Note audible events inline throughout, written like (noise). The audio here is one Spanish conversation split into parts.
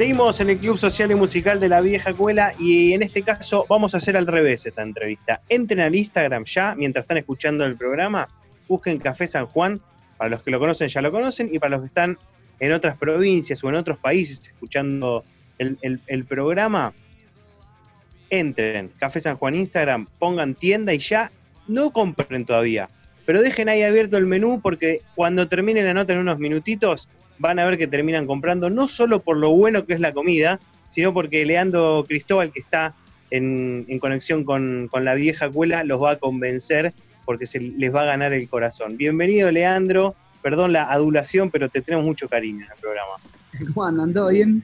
Seguimos en el Club Social y Musical de la Vieja Cuela y en este caso vamos a hacer al revés esta entrevista. Entren al Instagram ya, mientras están escuchando el programa, busquen Café San Juan, para los que lo conocen ya lo conocen y para los que están en otras provincias o en otros países escuchando el, programa, entren, Café San Juan Instagram, pongan tienda y ya no compren todavía, pero dejen ahí abierto el menú porque cuando termine la nota en unos minutitos van a ver que terminan comprando no solo por lo bueno que es la comida, sino porque Leandro Cristóbal, que está en, conexión con, con, la vieja cuela, los va a convencer porque se les va a ganar el corazón. Bienvenido, Leandro. Perdón la adulación, pero te tenemos mucho cariño en el programa. (laughs) ¿Cómo andan? ¿Todo bien?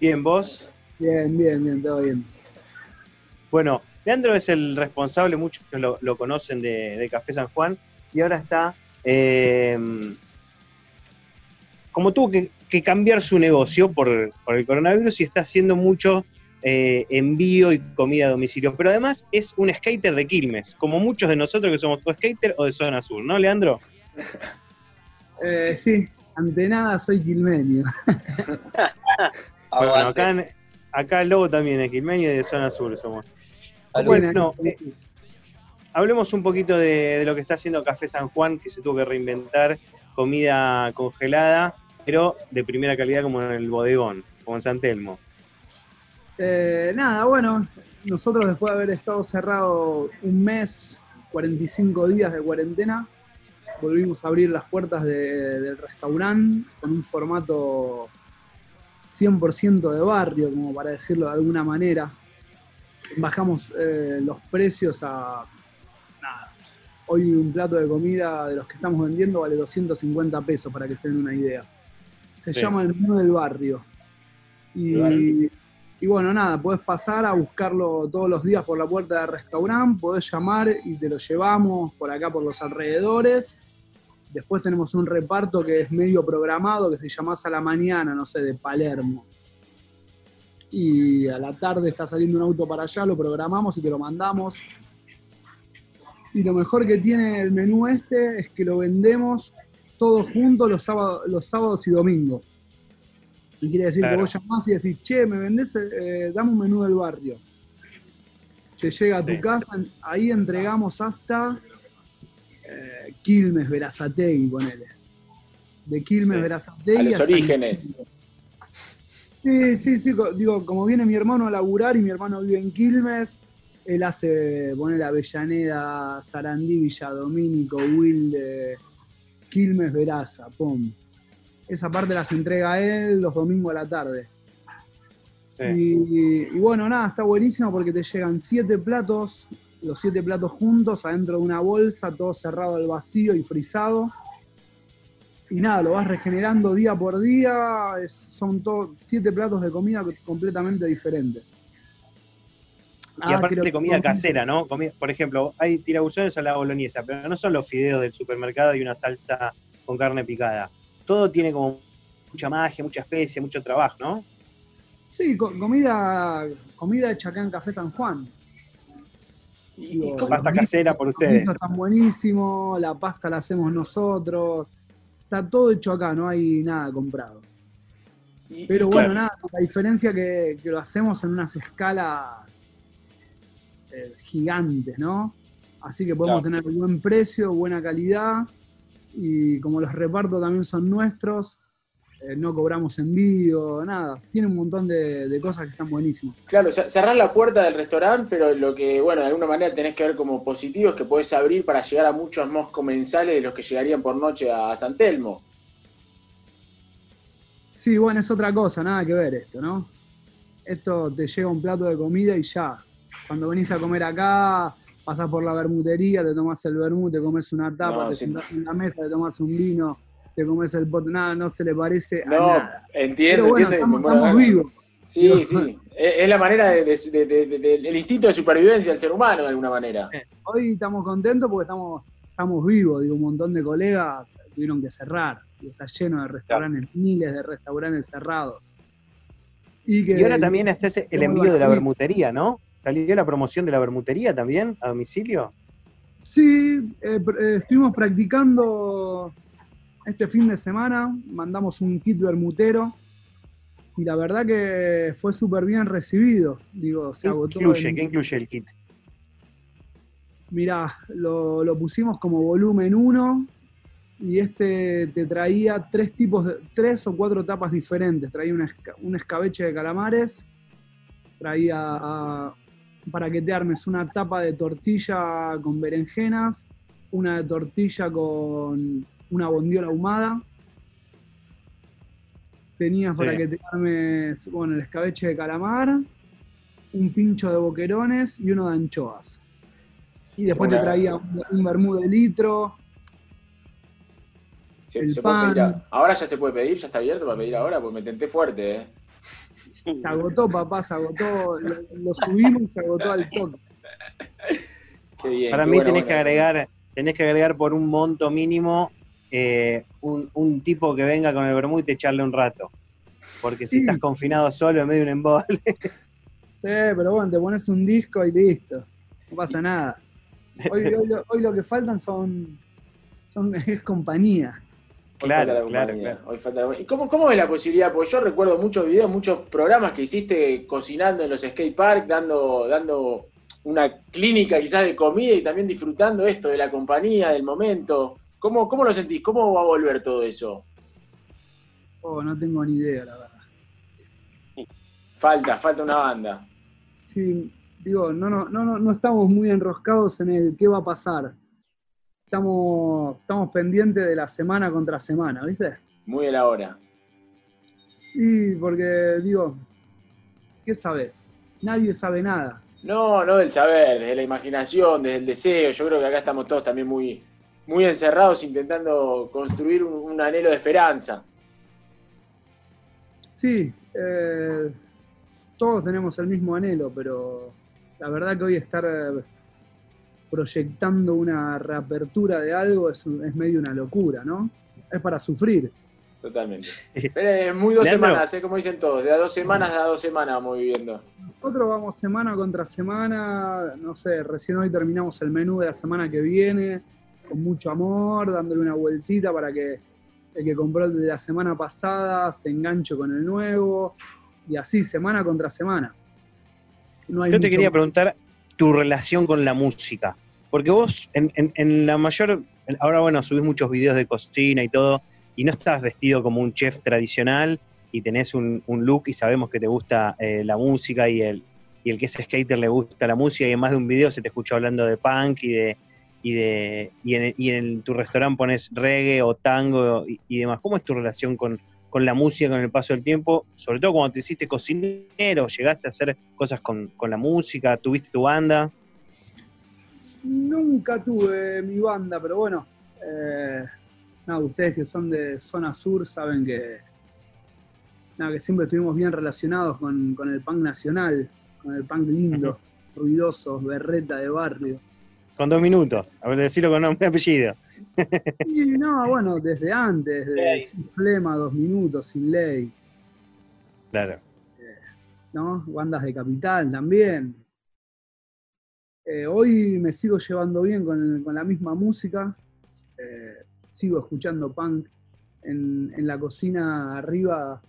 Bien, ¿vos? Bien, bien, bien, todo bien. Bueno, Leandro es el responsable, muchos lo, lo conocen de, Café San Juan, y ahora está, eh, como tuvo que, cambiar su negocio por, el coronavirus y está haciendo mucho eh, envío y comida a domicilio, pero además es un skater de Quilmes, como muchos de nosotros que somos o skater o de zona sur, ¿no, Leandro? (laughs) Eh, sí, ante nada soy quilmeño. (laughs) bueno, acá, acá el lobo también es quilmeño y de zona sur somos. Bueno, eh, hablemos un poquito de, lo que está haciendo Café San Juan, que se tuvo que reinventar comida congelada, pero de primera calidad como en el bodegón, como en San Telmo. Eh, nada, bueno, nosotros después de haber estado cerrado un mes, 45 días de cuarentena, volvimos a abrir las puertas del restaurante con un formato 100% de barrio, como para decirlo de alguna manera bajamos eh, los precios a nada. Hoy un plato de comida de los que estamos vendiendo vale 250 pesos para que se den una idea. Se llama el menú del barrio. Y, bueno, nada, puedes pasar a buscarlo todos los días por la puerta del restaurante, podés llamar y te lo llevamos por acá por los alrededores. Después tenemos un reparto que es medio programado, que se llama a la mañana, no sé, de Palermo y a la tarde está saliendo un auto para allá, lo programamos y te lo mandamos. Y lo mejor que tiene el menú este es que lo vendemos todos juntos los sábados, los sábados y domingos. Y quiere decir que vos llamás y decís, che, me vendés, eh, dame un menú del barrio. Te llega a tu casa, ahí entregamos hasta eh, Quilmes, Verazategui, ponele. De Quilmes, sí. Verazategui. A los orígenes. Sí, sí, sí, digo, como viene mi hermano a laburar y mi hermano vive en Quilmes, él hace, pone la Avellaneda, Sarandí, Villadomínico, Wilde, Quilmes, Veraza, pum. Esa parte las entrega él los domingos a la tarde. Y, y, bueno, nada, está buenísimo porque te llegan siete platos, los siete platos juntos, adentro de una bolsa, todo cerrado al vacío y frisado y nada, lo vas regenerando día por día, son todos siete platos de comida completamente diferentes. Y ah, aparte de comida casera, ¿no? por ejemplo, hay tirabuzones a la boloñesa, pero no son los fideos del supermercado y una salsa con carne picada. Todo tiene como mucha magia, mucha especia, mucho trabajo, ¿no? Sí, comida, comida hecha acá en Café San Juan. Y, pasta casera por ustedes. Están buenísimo, la pasta la hacemos nosotros está todo hecho acá, no hay nada comprado. Pero bueno, nada, la diferencia que, que lo hacemos en unas escalas eh, gigantes, ¿no? Así que podemos tener buen precio, buena calidad, y como los repartos también son nuestros, eh, no cobramos envío, nada. Tiene un montón de, cosas que están buenísimas. Claro, cerrar la puerta del restaurante, pero lo que, bueno, de alguna manera tenés que ver como positivo es que podés abrir para llegar a muchos más comensales de los que llegarían por noche a San Telmo. Sí, bueno, es otra cosa, nada que ver esto, ¿no? Esto te llega un plato de comida y ya. Cuando venís a comer acá, pasás por la bermutería, te tomás el vermut, te comes una tapa, te sentás en la mesa, te tomás un vino te comes el pot, nada, no se le parece a nada. Entiendo, entiendo. Estamos, vivos. Sí, sí. Es la manera del instinto de supervivencia del ser humano, de alguna manera. Hoy estamos contentos porque estamos, estamos vivos. Digo, un montón de colegas tuvieron que cerrar. Y está lleno de restaurantes, miles de restaurantes cerrados. Y, ahora también haces el envío de la bermutería, ¿no? ¿Salió la promoción de la bermutería también a domicilio? Sí, eh, eh, estuvimos practicando este fin de semana mandamos un kit bermutero y la verdad que fue súper bien recibido. Digo, se ¿Qué agotó. incluye, en- ¿Qué incluye el kit? Mirá, lo, lo pusimos como volumen 1 y este te traía tres tipos de, tres o cuatro tapas diferentes. Traía un, esca- un escabeche de calamares, traía para que te armes una tapa de tortilla con berenjenas, una de tortilla con una bondiola ahumada. Tenías para que te armes, bueno, el escabeche de calamar, un pincho de boquerones y uno de anchoas. Y después te traía un, un vermú de litro. Se, El se puede pan. pedir a- ahora ya se puede pedir, ya está abierto para pedir ahora, porque me tenté fuerte, ¿eh? Se agotó, papá, se agotó. Lo, lo subimos y se agotó al toque. Qué bien. Para qué mí bueno, tenés que agregar, tenés que agregar por un monto mínimo eh, un, un tipo que venga con el vermú y te echarle un rato. Porque si estás confinado solo en medio de un embole, Sí, pero bueno, te pones un disco y listo. No pasa nada. Hoy, hoy lo, hoy lo que faltan son, son (laughs) es compañía. Hoy Claro, falta la claro, compañía, claro. hoy falta la- ¿Y cómo, cómo es la posibilidad? Porque yo recuerdo muchos videos, muchos programas que hiciste cocinando en los skate park, dando, dando una clínica quizás de comida y también disfrutando esto de la compañía, del momento. ¿Cómo, cómo lo sentís? ¿Cómo va a volver todo eso? Oh, no tengo ni idea, la verdad. Falta, falta una banda. Sí, digo, no, no, no, no, no estamos muy enroscados en el qué va a pasar. Estamos, estamos pendientes de la semana contra semana, ¿viste? Muy de la hora. Y porque, digo, ¿qué sabes? Nadie sabe nada. No, no del saber, desde la imaginación, desde el deseo. Yo creo que acá estamos todos también muy, muy encerrados intentando construir un, un anhelo de esperanza. Sí, eh, todos tenemos el mismo anhelo, pero la verdad que hoy estar eh, proyectando una reapertura de algo es, un- es medio una locura, ¿no? Es para sufrir. Totalmente. Pero es muy dos Leandro. semanas, ¿eh? como dicen todos. De a dos semanas a dos semanas vamos viviendo. Nosotros vamos semana contra semana, no sé, recién hoy terminamos el menú de la semana que viene, con mucho amor, dándole una vueltita para que el que compró el de la semana pasada se enganche con el nuevo, y así, semana contra semana. No hay yo te quería más. preguntar tu relación con la música. Porque vos, en, en- en la mayor. Ahora, bueno, subís muchos videos de cocina y todo, y no estás vestido como un chef tradicional y tenés un, look y sabemos que te gusta eh, la música y el, y el que es skater le gusta la música y en más de un video se te escucha hablando de punk y de. Y, de, y, en, y en tu restaurante pones reggae o tango y demás. ¿Cómo es tu relación con, con la música con el paso del tiempo? Sobre todo cuando te hiciste cocinero, llegaste a hacer cosas con, con la música, tuviste tu banda. Nunca tuve mi banda, pero bueno, eh, nada, ustedes que son de zona sur saben que, nada, que siempre estuvimos bien relacionados con, con el punk nacional, con el punk lindo, ruidoso, berreta de barrio. Con dos minutos, a ver, decirlo con nombre y apellido. (laughs) Y no, bueno, desde antes, de Ley. Sin Flema, dos minutos, sin ley, Claro. ¿no? Bandas de capital también. Eh, hoy me sigo llevando bien con, con la misma música, eh, sigo escuchando punk. En, en la cocina arriba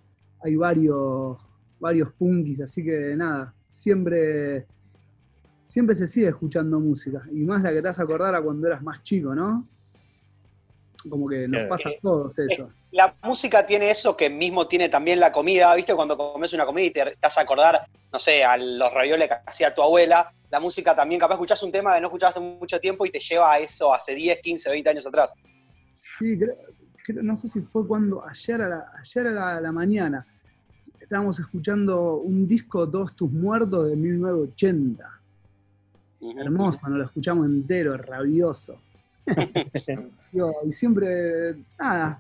hay varios, varios punkis, así que nada, siempre, siempre se sigue escuchando música. Y más la que te vas a acordar a cuando eras más chico, ¿no? Como que nos pasa a todos eso. La música tiene eso que mismo tiene también la comida, ¿viste? Cuando comes una comida y te, vas a acordar, no sé, a los ravioles que hacía tu abuela, la música también, capaz escuchás un tema que no escuchabas hace mucho tiempo y te lleva a eso hace 10, 15, 20 años atrás. Sí, creo, creo- no sé si fue cuando, ayer a la, ayer a la, a la mañana, estábamos escuchando un disco Todos tus muertos de 1980. Hermoso, nos lo escuchamos entero, rabioso. (laughs) Digo, y siempre, nada,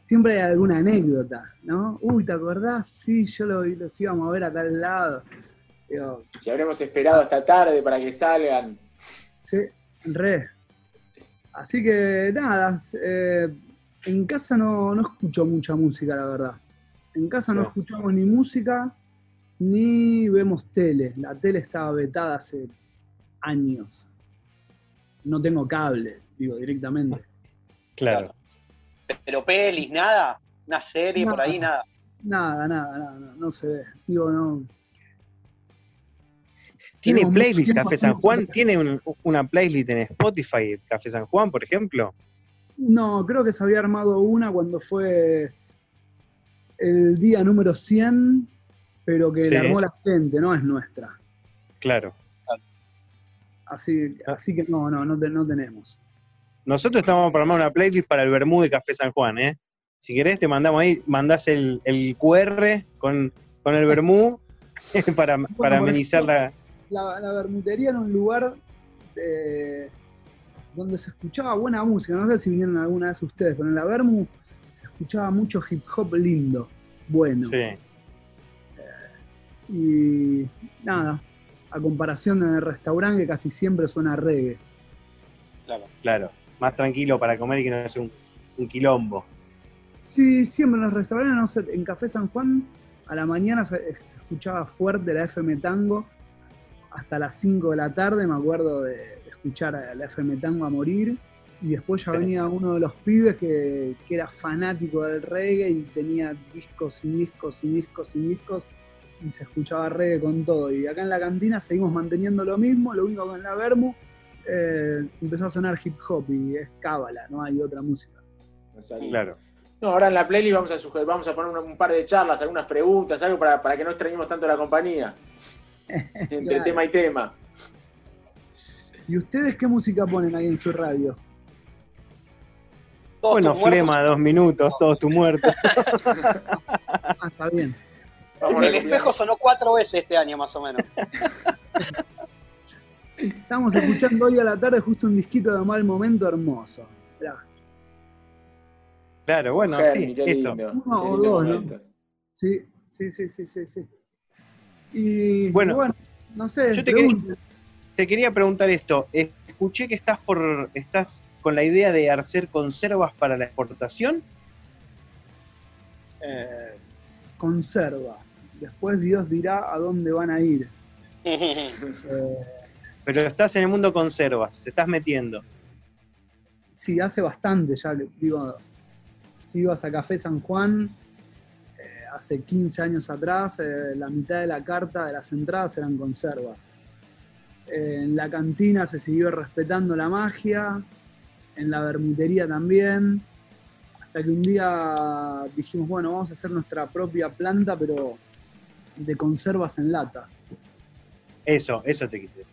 siempre hay alguna anécdota, ¿no? Uy, ¿te acordás? Sí, yo lo, los íbamos a ver a tal lado. Digo, Si habremos esperado hasta tarde para que salgan. Sí, re. Así que nada, eh, en casa no, no escucho mucha música, la verdad. En casa no Sí. escuchamos ni música ni vemos tele. La tele estaba vetada hace años. No tengo cable, digo directamente. Claro. Pero pelis, nada, una serie por Nada. ahí, nada. Nada, nada, nada, no, no se ve. Digo, no. ¿Tiene playlist Café San Juan? ¿Tiene un- una playlist en Spotify Café San Juan, por ejemplo? No, creo que se había armado una cuando fue el día número 100, pero que Sí. la armó la gente, no es nuestra. Claro. Así, Ah. así que no, no, no, te- no tenemos. Nosotros estamos para armar una playlist para el Bermú de Café San Juan, ¿eh? Si querés, te mandamos ahí, mandás el, el QR con, con el Bermú (laughs) para, para amenizar la. La, la bermutería era un lugar eh, donde se escuchaba buena música. No sé si vinieron alguna vez ustedes, pero en la Bermu se escuchaba mucho hip hop lindo, bueno. Sí. Y nada, a comparación en el restaurante que casi siempre suena reggae. Claro. Claro. Más tranquilo para comer y que no sea un, un quilombo. Sí, siempre en los restaurantes, no sé, en Café San Juan a la mañana se, se escuchaba fuerte la FM Tango hasta las 5 de la tarde, me acuerdo de, de escuchar a la FM Tango a morir. Y después ya venía uno de los pibes que, que era fanático del reggae y tenía discos y discos y discos y discos y se escuchaba reggae con todo. Y acá en la cantina seguimos manteniendo lo mismo, lo único que en la Vermu eh, empezó a sonar hip hop y es cábala, no hay otra música. Claro. No, ahora en la playlist vamos a sugerir, vamos a poner un, un par de charlas, algunas preguntas, algo para, para que no extrañemos tanto la compañía. (laughs) Entre Claro. tema y tema. ¿Y ustedes qué música ponen ahí en su radio? Todos Bueno, flema, dos minutos, todos tu muerto. (laughs) Ah, está bien. Vamos El espejo sonó cuatro veces este año, más o menos. Estamos escuchando hoy a la tarde justo un disquito de mal momento hermoso. Mirá. Claro, bueno, sí, qué eso. lindo, Uno qué o dos, ¿no? Sí, sí, sí, sí, sí, sí. Y Bueno, bueno, no sé, yo te quería-. Te quería preguntar esto. Escuché que estás por estás con la idea de hacer conservas para la exportación. Eh, conservas. Después Dios dirá a dónde van a ir. Eh, (laughs) Pero estás en el mundo conservas, te estás metiendo. sí, hace bastante ya, digo, si ibas a Café San Juan, eh, hace 15 años atrás, eh, la mitad de la carta de las entradas eran conservas. Eh, en la cantina se siguió respetando la magia, en la bermutería también, hasta que un día dijimos, bueno, vamos a hacer nuestra propia planta, pero de conservas en latas. Eso, eso te quise.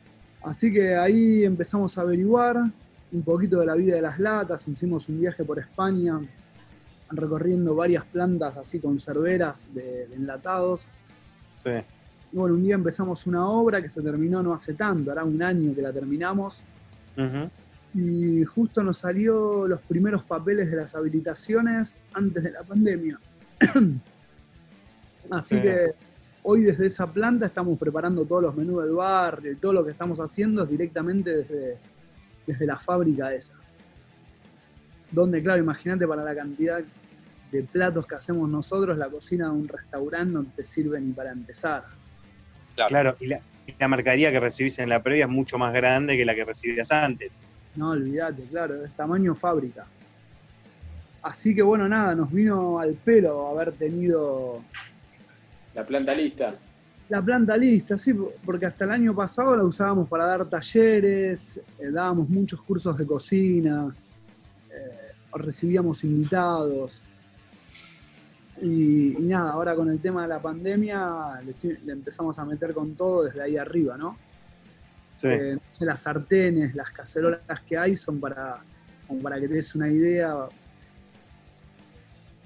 Así que ahí empezamos a averiguar un poquito de la vida de las latas, hicimos un viaje por España, recorriendo varias plantas así conserveras de, de enlatados. Sí. Y bueno, un día empezamos una obra que se terminó no hace tanto, hará un año que la terminamos, Ujú. Y justo nos salió los primeros papeles de las habilitaciones antes de la pandemia. (clears throat) Así Sí. que hoy desde esa planta estamos preparando todos los menús del barrio y todo lo que estamos haciendo es directamente desde, desde la fábrica esa. Donde, claro, imagínate para la cantidad de platos que hacemos nosotros, la cocina de un restaurante no te sirve ni para empezar. Claro, y la, y la mercadería que recibís en la previa es mucho más grande que la que recibías antes. No, olvídate, claro, es tamaño fábrica. Así que bueno, nada, nos vino al pelo haber tenido La planta lista. la planta lista, sí, porque hasta el año pasado la usábamos para dar talleres, eh, dábamos muchos cursos de cocina, eh, recibíamos invitados. Y, y nada, ahora con el tema de la pandemia le empezamos a meter con todo desde ahí arriba, ¿no? Sí. Eh, no sé, las sartenes, las cacerolas que hay son para, como para que te des una idea,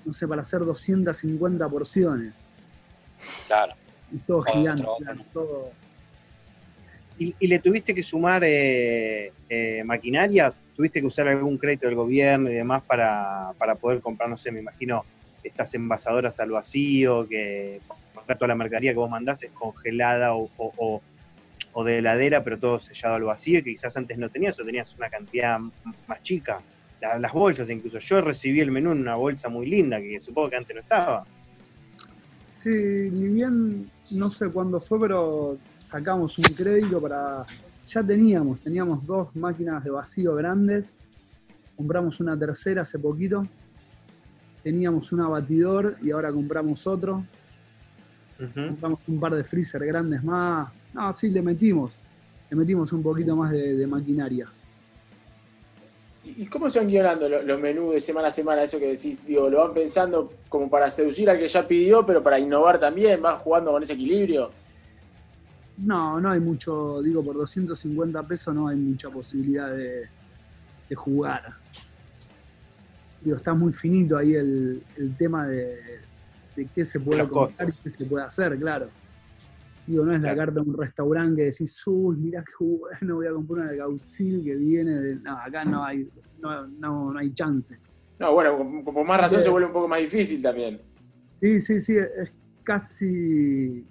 no sé, para hacer 250 porciones. Claro. Y todo Otro, gigante, otro. claro, todo. ¿Y, y le tuviste que sumar eh, eh, maquinaria? ¿Tuviste que usar algún crédito del gobierno y demás para, para poder comprar, no sé, me imagino, estas envasadoras al vacío, que comprar toda la mercadería que vos mandás es congelada o, o- o- o de heladera, pero todo sellado al vacío, que quizás antes no tenías o tenías una cantidad más chica? La- las bolsas incluso. Yo recibí el menú en una bolsa muy linda, que supongo que antes no estaba. Sí, ni bien, no sé cuándo fue, pero sacamos un crédito para... Ya teníamos, teníamos dos máquinas de vacío grandes, compramos una tercera hace poquito teníamos un abatidor y ahora compramos otro. Compramos un par de freezer grandes más. No, sí, le metimos. Le metimos un poquito más de, de maquinaria. ¿Y cómo se van guionando lo- los menús de semana a semana? Eso que decís, digo, lo van pensando como para seducir al que ya pidió, pero para innovar también, van jugando con ese equilibrio. No, no hay mucho, digo, por 250 pesos no hay mucha posibilidad de, de jugar. Digo, está muy finito ahí el, el tema de, de qué se puede comprar y qué se puede hacer, claro. Digo, no es la carta de un restaurante que decís, uy, mirá qué bueno, voy a comprar una de Gausil que viene de... No, acá no hay, no, no, no hay chance. No, bueno, con, con más razón Sí. se vuelve un poco más difícil también. Sí, sí, sí, es casi.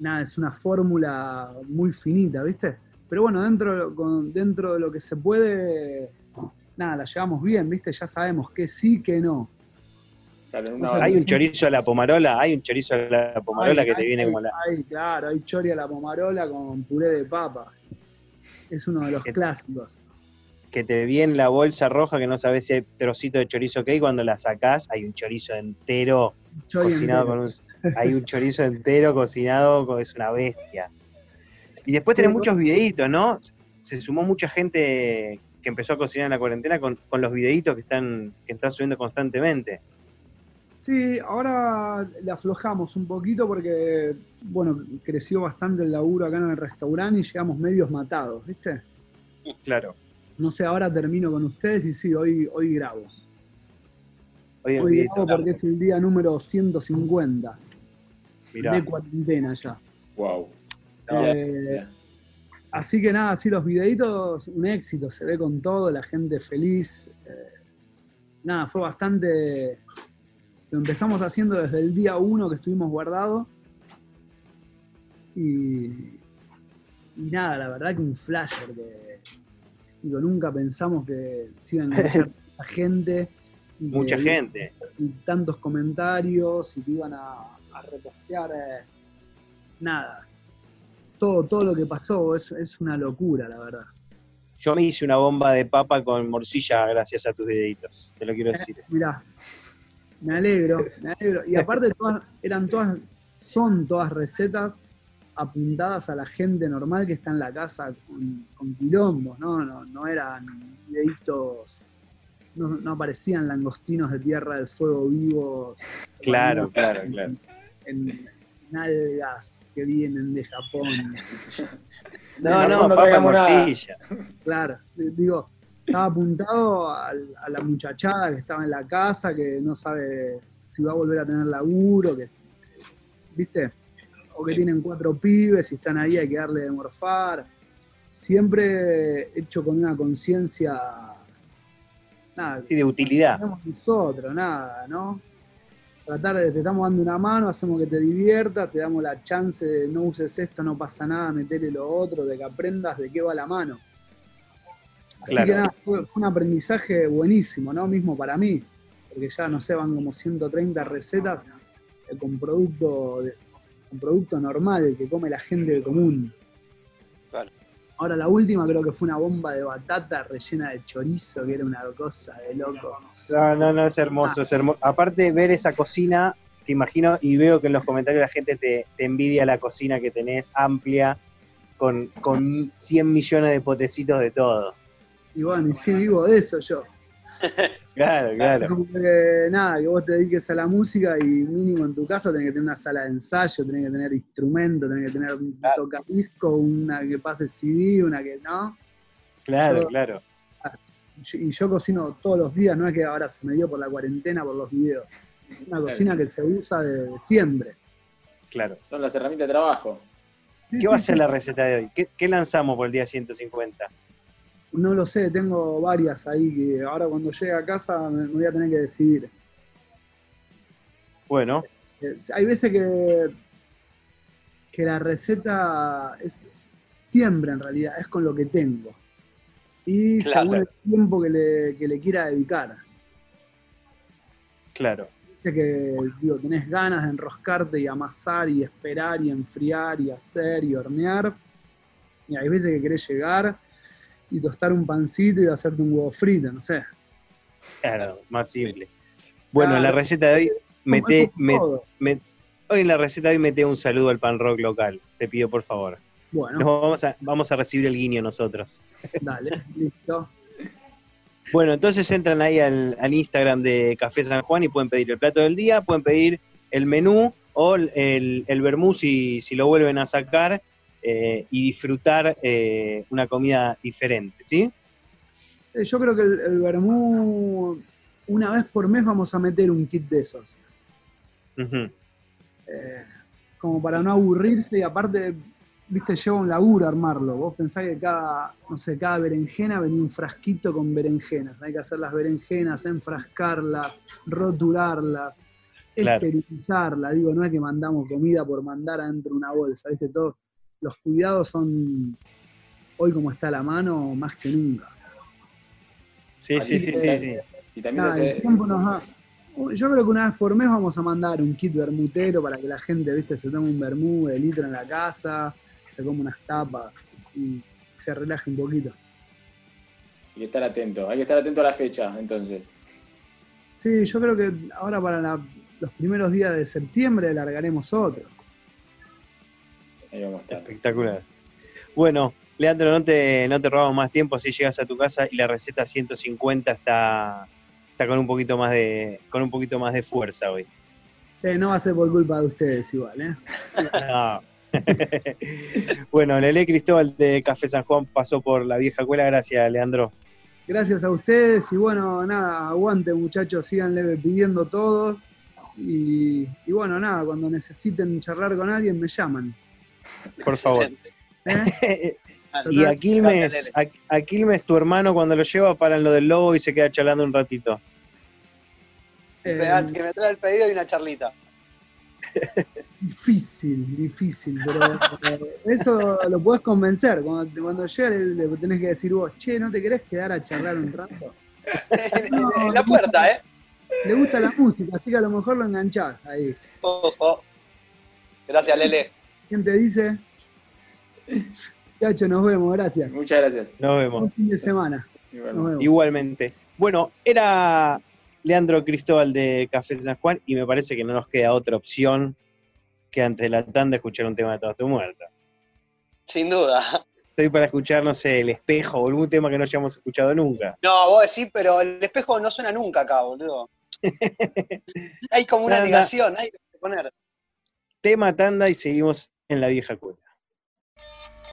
Nada, es una fórmula muy finita, ¿viste? Pero bueno, dentro, con- dentro de lo que se puede, nada, la llevamos bien, ¿viste? Ya sabemos que sí, que no. Claro, una Hay un chorizo a la pomarola, hay un chorizo a la pomarola Hay- que te hay- viene como la. hay, claro, hay chori a la pomarola con puré de papa. Es uno de los Que- clásicos. que te viene la bolsa roja que no sabes si hay trocito de chorizo que hay, cuando la sacás hay un chorizo entero Chori cocinado entero. con un, hay un chorizo entero cocinado, con- es una bestia. Y después tenés muchos videitos, ¿no? Se sumó mucha gente que empezó a cocinar en la cuarentena con, con los videitos que están, que están subiendo constantemente. Sí, ahora le aflojamos un poquito porque, bueno, creció bastante el laburo acá en el restaurante y llegamos medios matados, ¿viste? Claro. No sé, ahora termino con ustedes y sí, hoy, hoy grabo. Hoy en Hoy grabo porque es el día número 150 mirá. de cuarentena ya. Wow. Eh, así que nada, sí, los videitos, un éxito, se ve con todo, la gente feliz. eh, nada, fue bastante... Lo empezamos haciendo desde el día uno que estuvimos guardados. Y, y nada, la verdad que un flash, porque digo, nunca pensamos que se iba a enganchar (laughs) tanta gente. y Mucha gente. y tantos comentarios y que iban a, a repostear eh, nada. Todo, todo lo que pasó es, es una locura, la verdad. Yo me hice una bomba de papa con morcilla gracias a tus videitos, te lo quiero decir. Mirá, me alegro, me alegro. Y aparte todas, eran todas, son todas recetas apuntadas a la gente normal que está en la casa con, con quilombos, ¿no? No, no eran videitos, no, no aparecían langostinos de tierra del fuego vivo. Claro, claro, en- claro. En, en algas que vienen de Japón. No, no, no nada. morcilla. Claro, digo, estaba apuntado a la muchachada que estaba en la casa, que no sabe si va a volver a tener laburo, que, ¿viste? O que tienen cuatro pibes y están ahí, hay que darle de morfar. Siempre hecho con una conciencia, nada, Sí, de utilidad. nosotros, nada, ¿no? Tratar de, te estamos dando una mano, hacemos que te diviertas, te damos la chance de no uses esto, no pasa nada, metele lo otro, de que aprendas de qué va la mano. Así Claro. que nada, fue, fue un aprendizaje buenísimo, ¿no? Mismo para mí, porque ya, no sé, van como 130 recetas eh, con producto, de- con producto normal que come la gente común. Claro. Ahora la última creo que fue una bomba de batata rellena de chorizo, que era una cosa de loco. No, no, no, es hermoso, es hermoso. Aparte, ver esa cocina, te imagino, y veo que en los comentarios la gente te, te envidia la cocina que tenés, amplia, con, con 100 millones de potecitos de todo. Y bueno, y sí, vivo de eso yo. (laughs) Claro, claro. Como que nada, que vos te dediques a la música y mínimo en tu casa tenés que tener una sala de ensayo, tenés que tener instrumentos, tenés que tener un Claro. tocadisco, una que pase CD, una que no. Claro, Yo- claro. Y yo cocino todos los días, no es que ahora se me dio por la cuarentena, por los videos. Es una cocina que se usa de siempre. Claro. Son las herramientas de trabajo. Sí, ¿Qué va a ser sí. la receta de hoy? ¿Qué, qué lanzamos por el día 150? No lo sé, tengo varias ahí que ahora cuando llegue a casa me, voy a tener que decidir. Bueno, Eh, Hay veces que, que la receta es siempre en realidad, es con lo que tengo. Y Claro. según el tiempo que le, que le quiera dedicar. claro. Viste que digo, tenés ganas de enroscarte y amasar y esperar y enfriar y hacer y hornear. Y hay veces que querés llegar y tostar un pancito y hacerte un huevo frito, no sé. Claro, más simple. Bueno, en la receta de hoy, mete, hoy en la receta de hoy mete un saludo al pan rock local. Te pido por favor. Nos Bueno, vamos a, vamos a recibir el guiño nosotros. dale, (laughs) listo. Bueno, entonces entran ahí al, al Instagram de Café San Juan y pueden pedir el plato del día, pueden pedir el menú o el, el, el vermú si, si lo vuelven a sacar eh, y disfrutar eh, una comida diferente, ¿sí? Sí, yo creo que el, el vermú, una vez por mes vamos a meter un kit de esos. Eh, como para no aburrirse y aparte, viste, lleva un laburo armarlo. Vos pensás que cada, no sé, cada berenjena venía un frasquito con berenjenas. Hay que hacer las berenjenas, enfrascarlas, roturarlas, Claro. esterilizarlas. Digo, no es que mandamos comida por mandar adentro de una bolsa, viste, todos los cuidados son, hoy como está la mano, más que nunca. Sí, sí, sí, sí, sí. Y también Nada, el tiempo nos da- Yo creo que una vez por mes vamos a mandar un kit vermutero para que la gente, viste, se tome un vermú de litro en la casa, se come unas tapas y se relaje un poquito. hay que estar atento, hay que estar atento a la fecha, entonces. Sí, yo creo que ahora para la- los primeros días de septiembre largaremos otro. Ahí vamos a estar. Espectacular. Bueno, Leandro, no te, no te robamos más tiempo, así llegas a tu casa y la receta 150 está, está con un poquito más de, con un poquito más de fuerza hoy. Sí, no va a ser por culpa de ustedes igual, ¿eh? (laughs) No. (laughs) bueno, Lele Cristóbal de Café San Juan pasó por la vieja escuela. Gracias, Leandro. Gracias a ustedes y bueno, nada, aguante muchachos, síganle pidiendo todo. Y, y bueno, nada, cuando necesiten charlar con alguien me llaman. Por favor. ¿eh? (laughs) y a Quilmes, a, a Quilmes, tu hermano, cuando lo lleva, paran lo del lobo y se queda charlando un ratito. Eh, Que me trae el pedido y una charlita. (laughs) Difícil, difícil, pero eh, eso lo podés convencer. Cuando, cuando llega le, le tenés que decir vos, che, ¿no te querés quedar a charlar un rato? (laughs) en la puerta, ¿eh? Le gusta la música, así que a lo mejor lo enganchás ahí. Ojo. Gracias, Lele. ¿Quién te dice? Cacho, nos vemos, gracias. Muchas gracias. Nos vemos. fin de semana. Igualmente. Bueno, era Leandro Cristóbal de Café San Juan y me parece que no nos queda otra opción que antes de la tanda escuchar un tema de Toda tu muerta. Sin duda. Estoy para escuchar, no sé, El Espejo o algún tema que no hayamos escuchado nunca. No, vos decís, pero el espejo no suena nunca acá, boludo. (laughs) hay como una negación, hay que poner. Tema tanda y seguimos en la vieja escuela.